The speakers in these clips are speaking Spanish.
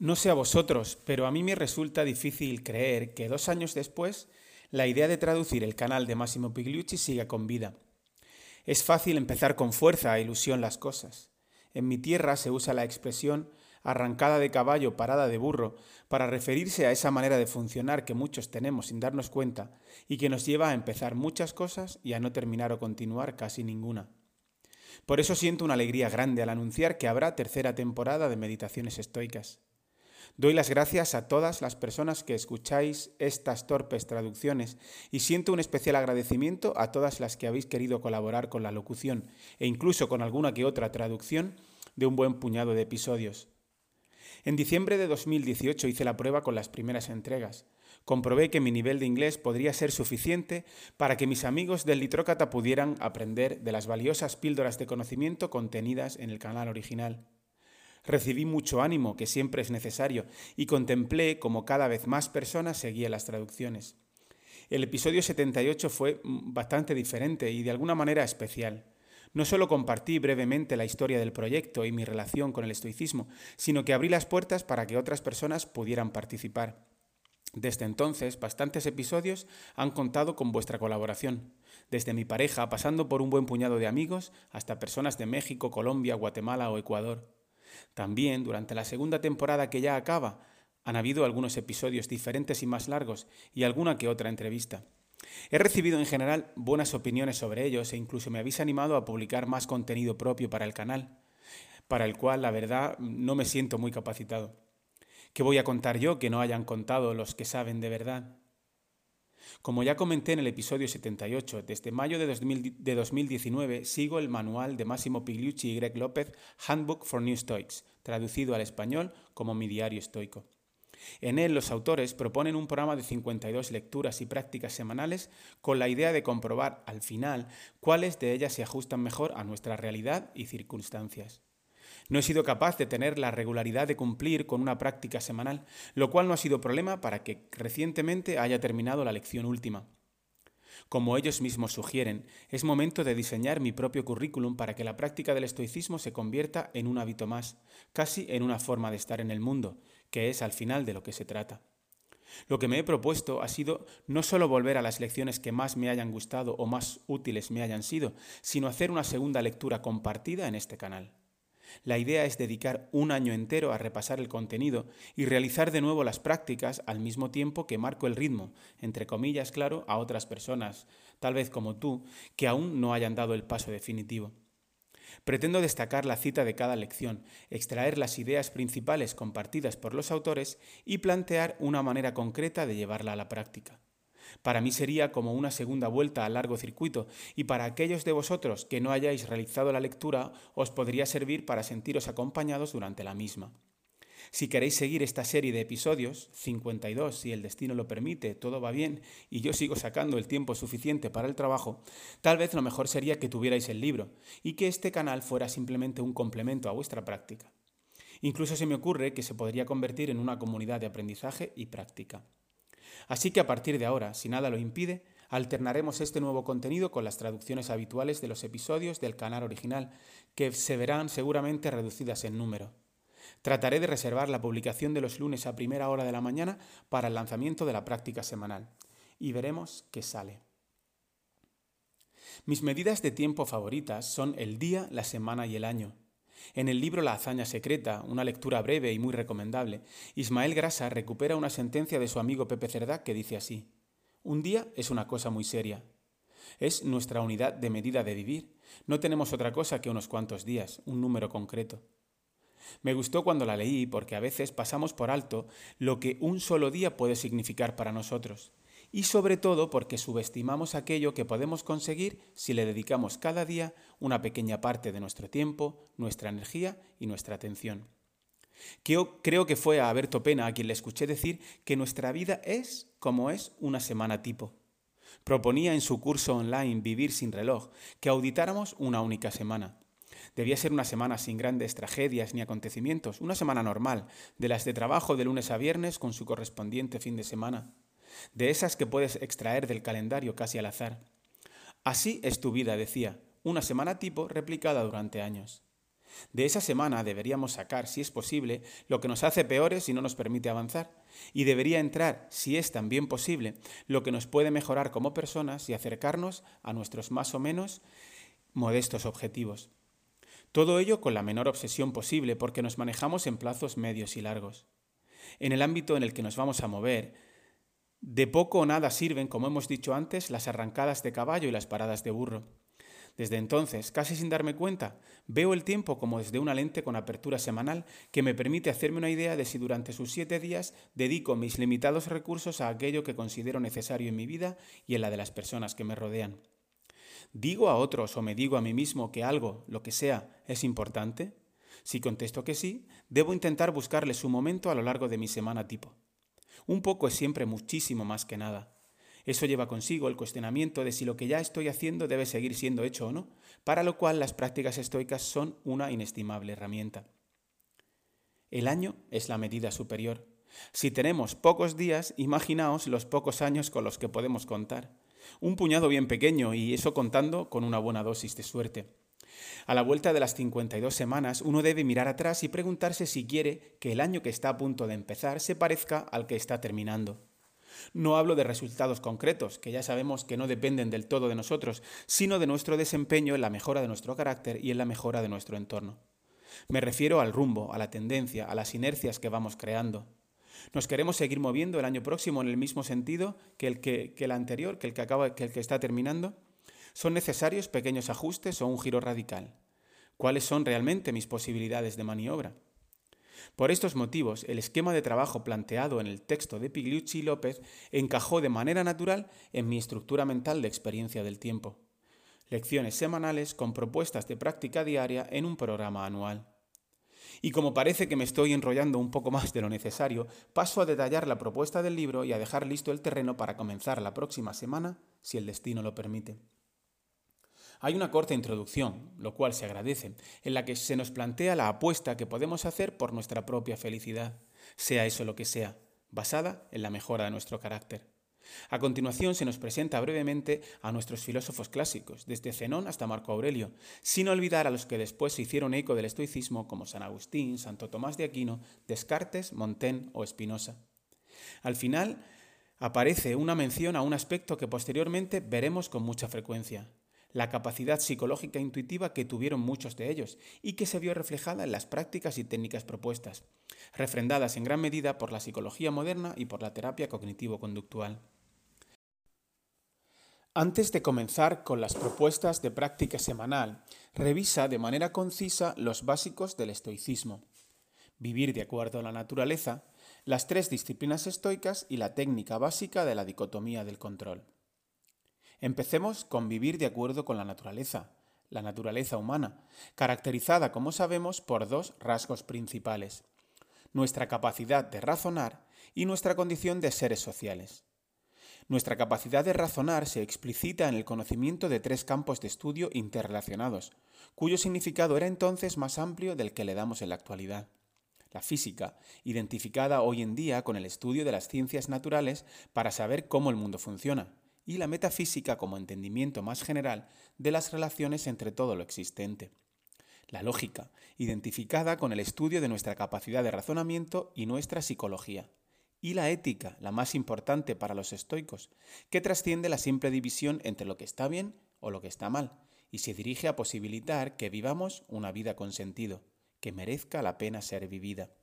No sé a vosotros, pero a mí me resulta difícil creer que dos años después la idea de traducir el canal de Massimo Pigliucci siga con vida. Es fácil empezar con fuerza e ilusión las cosas. En mi tierra se usa la expresión arrancada de caballo, parada de burro, para referirse a esa manera de funcionar que muchos tenemos sin darnos cuenta y que nos lleva a empezar muchas cosas y a no terminar o continuar casi ninguna. Por eso siento una alegría grande al anunciar que habrá tercera temporada de Meditaciones Estoicas. Doy las gracias a todas las personas que escucháis estas torpes traducciones y siento un especial agradecimiento a todas las que habéis querido colaborar con la locución e incluso con alguna que otra traducción de un buen puñado de episodios. En diciembre de 2018 hice la prueba con las primeras entregas. Comprobé que mi nivel de inglés podría ser suficiente para que mis amigos del Litrócata pudieran aprender de las valiosas píldoras de conocimiento contenidas en el canal original. Recibí mucho ánimo, que siempre es necesario, y contemplé cómo cada vez más personas seguían las traducciones. El episodio 78 fue mm, bastante diferente y de alguna manera especial. No solo compartí brevemente la historia del proyecto y mi relación con el estoicismo, sino que abrí las puertas para que otras personas pudieran participar. Desde entonces, bastantes episodios han contado con vuestra colaboración, desde mi pareja, pasando por un buen puñado de amigos, hasta personas de México, Colombia, Guatemala o Ecuador. También, durante la segunda temporada que ya acaba, han habido algunos episodios diferentes y más largos y alguna que otra entrevista. He recibido en general buenas opiniones sobre ellos e incluso me habéis animado a publicar más contenido propio para el canal, para el cual la verdad no me siento muy capacitado. ¿Qué voy a contar yo que no hayan contado los que saben de verdad? Como ya comenté en el episodio 78, desde mayo de, 2019 sigo el manual de Máximo Pigliucci y Greg López Handbook for New Stoics, traducido al español como mi diario estoico. En él los autores proponen un programa de 52 lecturas y prácticas semanales con la idea de comprobar al final cuáles de ellas se ajustan mejor a nuestra realidad y circunstancias. No he sido capaz de tener la regularidad de cumplir con una práctica semanal, lo cual no ha sido problema para que recientemente haya terminado la lección última. Como ellos mismos sugieren, es momento de diseñar mi propio currículum para que la práctica del estoicismo se convierta en un hábito más, casi en una forma de estar en el mundo, que es al final de lo que se trata. Lo que me he propuesto ha sido no solo volver a las lecciones que más me hayan gustado o más útiles me hayan sido, sino hacer una segunda lectura compartida en este canal. La idea es dedicar un año entero a repasar el contenido y realizar de nuevo las prácticas al mismo tiempo que marco el ritmo, entre comillas, claro, a otras personas, tal vez como tú, que aún no hayan dado el paso definitivo. Pretendo destacar la cita de cada lección, extraer las ideas principales compartidas por los autores y plantear una manera concreta de llevarla a la práctica. Para mí sería como una segunda vuelta al largo circuito y para aquellos de vosotros que no hayáis realizado la lectura os podría servir para sentiros acompañados durante la misma. Si queréis seguir esta serie de episodios, 52 si el destino lo permite, todo va bien y yo sigo sacando el tiempo suficiente para el trabajo, tal vez lo mejor sería que tuvierais el libro y que este canal fuera simplemente un complemento a vuestra práctica. Incluso se me ocurre que se podría convertir en una comunidad de aprendizaje y práctica. Así que a partir de ahora, si nada lo impide, alternaremos este nuevo contenido con las traducciones habituales de los episodios del canal original, que se verán seguramente reducidas en número. Trataré de reservar la publicación de los lunes a primera hora de la mañana para el lanzamiento de la práctica semanal. Y veremos qué sale. Mis medidas de tiempo favoritas son el día, la semana y el año. En el libro La hazaña secreta, una lectura breve y muy recomendable, Ismael Grasa recupera una sentencia de su amigo Pepe Cerdá que dice así: Un día es una cosa muy seria. Es nuestra unidad de medida de vivir. No tenemos otra cosa que unos cuantos días, un número concreto. Me gustó cuando la leí porque a veces pasamos por alto lo que un solo día puede significar para nosotros y sobre todo porque subestimamos aquello que podemos conseguir si le dedicamos cada día una pequeña parte de nuestro tiempo, nuestra energía y nuestra atención. Creo que fue a Alberto Pena a quien le escuché decir que nuestra vida es como es una semana tipo. Proponía en su curso online Vivir sin reloj que auditáramos una única semana. Debía ser una semana sin grandes tragedias ni acontecimientos, una semana normal, de las de trabajo de lunes a viernes con su correspondiente fin de semana de esas que puedes extraer del calendario casi al azar. Así es tu vida, decía, una semana tipo replicada durante años. De esa semana deberíamos sacar, si es posible, lo que nos hace peores y no nos permite avanzar. Y debería entrar, si es también posible, lo que nos puede mejorar como personas y acercarnos a nuestros más o menos modestos objetivos. Todo ello con la menor obsesión posible porque nos manejamos en plazos medios y largos. En el ámbito en el que nos vamos a mover, de poco o nada sirven, como hemos dicho antes, las arrancadas de caballo y las paradas de burro. Desde entonces, casi sin darme cuenta, veo el tiempo como desde una lente con apertura semanal que me permite hacerme una idea de si durante sus siete días dedico mis limitados recursos a aquello que considero necesario en mi vida y en la de las personas que me rodean. ¿Digo a otros o me digo a mí mismo que algo, lo que sea, es importante? Si contesto que sí, debo intentar buscarle su momento a lo largo de mi semana tipo. Un poco es siempre muchísimo más que nada. Eso lleva consigo el cuestionamiento de si lo que ya estoy haciendo debe seguir siendo hecho o no, para lo cual las prácticas estoicas son una inestimable herramienta. El año es la medida superior. Si tenemos pocos días, imaginaos los pocos años con los que podemos contar. Un puñado bien pequeño y eso contando con una buena dosis de suerte. A la vuelta de las 52 semanas, uno debe mirar atrás y preguntarse si quiere que el año que está a punto de empezar se parezca al que está terminando. No hablo de resultados concretos, que ya sabemos que no dependen del todo de nosotros, sino de nuestro desempeño en la mejora de nuestro carácter y en la mejora de nuestro entorno. Me refiero al rumbo, a la tendencia, a las inercias que vamos creando. ¿Nos queremos seguir moviendo el año próximo en el mismo sentido que el, que, el anterior, que el que, acaba, que el que está terminando? ¿Son necesarios pequeños ajustes o un giro radical? ¿Cuáles son realmente mis posibilidades de maniobra? Por estos motivos, el esquema de trabajo planteado en el texto de Pigliucci y López encajó de manera natural en mi estructura mental de experiencia del tiempo. Lecciones semanales con propuestas de práctica diaria en un programa anual. Y como parece que me estoy enrollando un poco más de lo necesario, paso a detallar la propuesta del libro y a dejar listo el terreno para comenzar la próxima semana, si el destino lo permite. Hay una corta introducción, lo cual se agradece, en la que se nos plantea la apuesta que podemos hacer por nuestra propia felicidad, sea eso lo que sea, basada en la mejora de nuestro carácter. A continuación se nos presenta brevemente a nuestros filósofos clásicos, desde Zenón hasta Marco Aurelio, sin olvidar a los que después se hicieron eco del estoicismo como San Agustín, Santo Tomás de Aquino, Descartes, Montaigne o Spinoza. Al final aparece una mención a un aspecto que posteriormente veremos con mucha frecuencia, la capacidad psicológica intuitiva que tuvieron muchos de ellos y que se vio reflejada en las prácticas y técnicas propuestas, refrendadas en gran medida por la psicología moderna y por la terapia cognitivo-conductual. Antes de comenzar con las propuestas de práctica semanal, revisa de manera concisa los básicos del estoicismo. Vivir de acuerdo a la naturaleza, las tres disciplinas estoicas y la técnica básica de la dicotomía del control. Empecemos con vivir de acuerdo con la naturaleza, la naturaleza humana, caracterizada, como sabemos, por dos rasgos principales, nuestra capacidad de razonar y nuestra condición de seres sociales. Nuestra capacidad de razonar se explicita en el conocimiento de tres campos de estudio interrelacionados, cuyo significado era entonces más amplio del que le damos en la actualidad. La física, identificada hoy en día con el estudio de las ciencias naturales para saber cómo el mundo funciona, y la metafísica como entendimiento más general de las relaciones entre todo lo existente. La lógica, identificada con el estudio de nuestra capacidad de razonamiento y nuestra psicología. Y la ética, la más importante para los estoicos, que trasciende la simple división entre lo que está bien o lo que está mal, y se dirige a posibilitar que vivamos una vida con sentido, que merezca la pena ser vivida.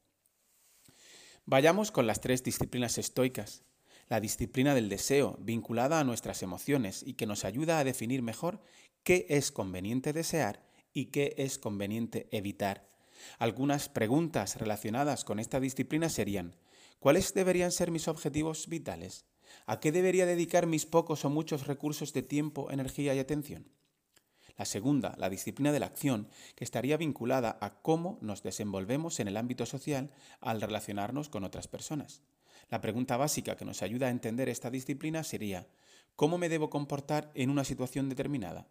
Vayamos con las tres disciplinas estoicas, la disciplina del deseo, vinculada a nuestras emociones y que nos ayuda a definir mejor qué es conveniente desear y qué es conveniente evitar. Algunas preguntas relacionadas con esta disciplina serían, ¿cuáles deberían ser mis objetivos vitales? ¿A qué debería dedicar mis pocos o muchos recursos de tiempo, energía y atención? La segunda, la disciplina de la acción, que estaría vinculada a cómo nos desenvolvemos en el ámbito social al relacionarnos con otras personas. La pregunta básica que nos ayuda a entender esta disciplina sería, ¿cómo me debo comportar en una situación determinada?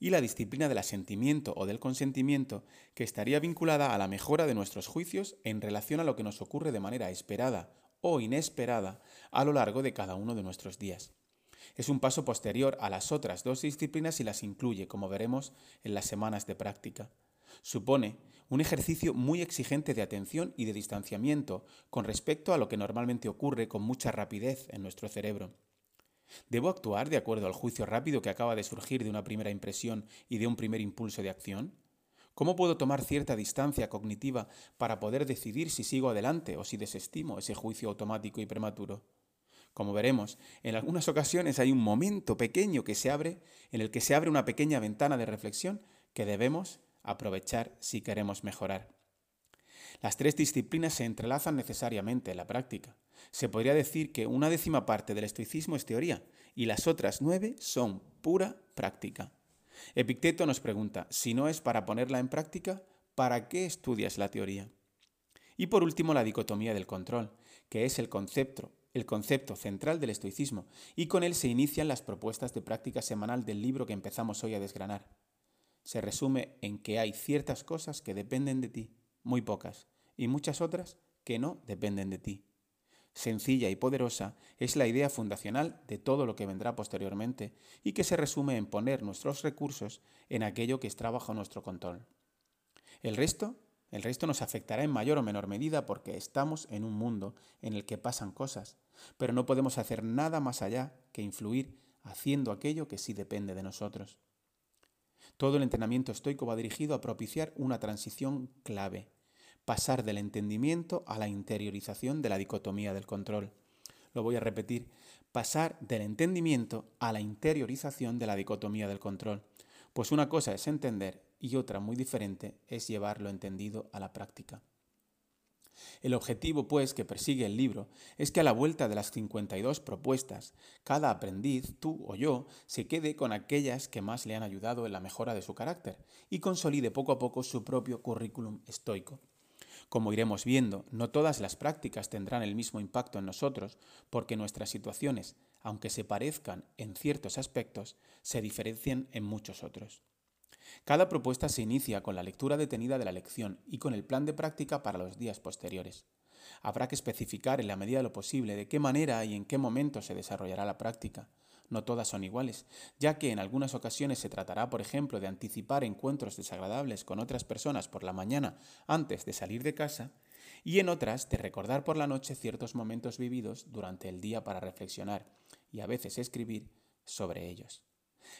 Y la disciplina del asentimiento o del consentimiento, que estaría vinculada a la mejora de nuestros juicios en relación a lo que nos ocurre de manera esperada o inesperada a lo largo de cada uno de nuestros días. Es un paso posterior a las otras dos disciplinas y las incluye, como veremos en las semanas de práctica. Supone un ejercicio muy exigente de atención y de distanciamiento con respecto a lo que normalmente ocurre con mucha rapidez en nuestro cerebro. ¿Debo actuar de acuerdo al juicio rápido que acaba de surgir de una primera impresión y de un primer impulso de acción? ¿Cómo puedo tomar cierta distancia cognitiva para poder decidir si sigo adelante o si desestimo ese juicio automático y prematuro? Como veremos, en algunas ocasiones hay un momento pequeño que se abre en el que se abre una pequeña ventana de reflexión que debemos aprovechar si queremos mejorar. Las tres disciplinas se entrelazan necesariamente en la práctica. Se podría decir que una décima parte del estoicismo es teoría y las otras nueve son pura práctica. Epicteto nos pregunta, si no es para ponerla en práctica, ¿para qué estudias la teoría? Y por último, la dicotomía del control, que es el concepto, el concepto central del estoicismo, y con él se inician las propuestas de práctica semanal del libro que empezamos hoy a desgranar. Se resume en que hay ciertas cosas que dependen de ti, muy pocas, y muchas otras que no dependen de ti. Sencilla y poderosa es la idea fundacional de todo lo que vendrá posteriormente y que se resume en poner nuestros recursos en aquello que está bajo nuestro control. El resto, el resto nos afectará en mayor o menor medida porque estamos en un mundo en el que pasan cosas, pero no podemos hacer nada más allá que influir haciendo aquello que sí depende de nosotros. Todo el entrenamiento estoico va dirigido a propiciar una transición clave, pasar del entendimiento a la interiorización de la dicotomía del control. Lo voy a repetir, pasar del entendimiento a la interiorización de la dicotomía del control. Pues una cosa es entender y otra muy diferente es llevar lo entendido a la práctica. El objetivo, pues, que persigue el libro es que a la vuelta de las 52 propuestas, cada aprendiz, tú o yo, se quede con aquellas que más le han ayudado en la mejora de su carácter y consolide poco a poco su propio currículum estoico. Como iremos viendo, no todas las prácticas tendrán el mismo impacto en nosotros, porque nuestras situaciones, aunque se parezcan en ciertos aspectos, se diferencian en muchos otros. Cada propuesta se inicia con la lectura detenida de la lección y con el plan de práctica para los días posteriores. Habrá que especificar en la medida de lo posible de qué manera y en qué momento se desarrollará la práctica. No todas son iguales, ya que en algunas ocasiones se tratará, por ejemplo, de anticipar encuentros desagradables con otras personas por la mañana antes de salir de casa, y en otras de recordar por la noche ciertos momentos vividos durante el día para reflexionar y a veces escribir sobre ellos.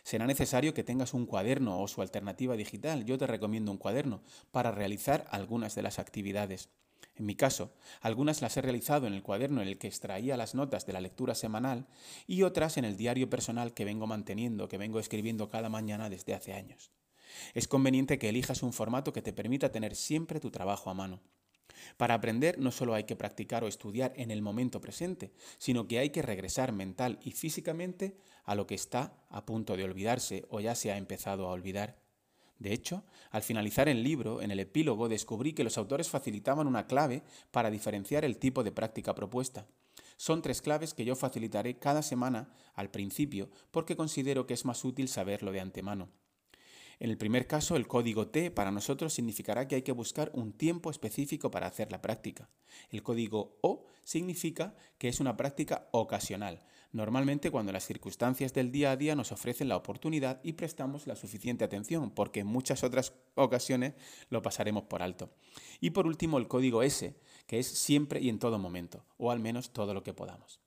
Será necesario que tengas un cuaderno o su alternativa digital. Yo te recomiendo un cuaderno para realizar algunas de las actividades. En mi caso, algunas las he realizado en el cuaderno en el que extraía las notas de la lectura semanal y otras en el diario personal que vengo manteniendo, que vengo escribiendo cada mañana desde hace años. Es conveniente que elijas un formato que te permita tener siempre tu trabajo a mano. Para aprender no solo hay que practicar o estudiar en el momento presente, sino que hay que regresar mental y físicamente a lo que está a punto de olvidarse o ya se ha empezado a olvidar. De hecho, al finalizar el libro, en el epílogo, descubrí que los autores facilitaban una clave para diferenciar el tipo de práctica propuesta. Son tres claves que yo facilitaré cada semana al principio porque considero que es más útil saberlo de antemano. En el primer caso, el código T para nosotros significará que hay que buscar un tiempo específico para hacer la práctica. El código O significa que es una práctica ocasional, normalmente cuando las circunstancias del día a día nos ofrecen la oportunidad y prestamos la suficiente atención, porque en muchas otras ocasiones lo pasaremos por alto. Y por último, el código S, que es siempre y en todo momento, o al menos todo lo que podamos.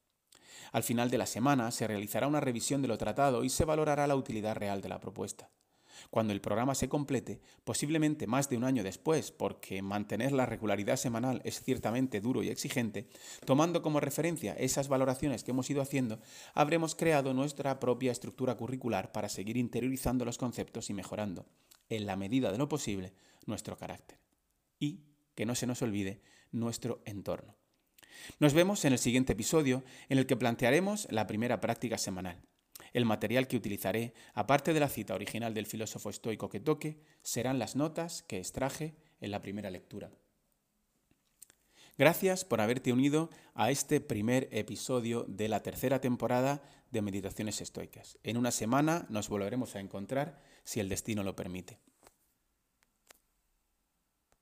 Al final de la semana se realizará una revisión de lo tratado y se valorará la utilidad real de la propuesta. Cuando el programa se complete, posiblemente más de un año después, porque mantener la regularidad semanal es ciertamente duro y exigente, tomando como referencia esas valoraciones que hemos ido haciendo, habremos creado nuestra propia estructura curricular para seguir interiorizando los conceptos y mejorando, en la medida de lo posible, nuestro carácter. Y, que no se nos olvide, nuestro entorno. Nos vemos en el siguiente episodio en el que plantearemos la primera práctica semanal. El material que utilizaré, aparte de la cita original del filósofo estoico que toque, serán las notas que extraje en la primera lectura. Gracias por haberte unido a este primer episodio de la tercera temporada de Meditaciones Estoicas. En una semana nos volveremos a encontrar si el destino lo permite.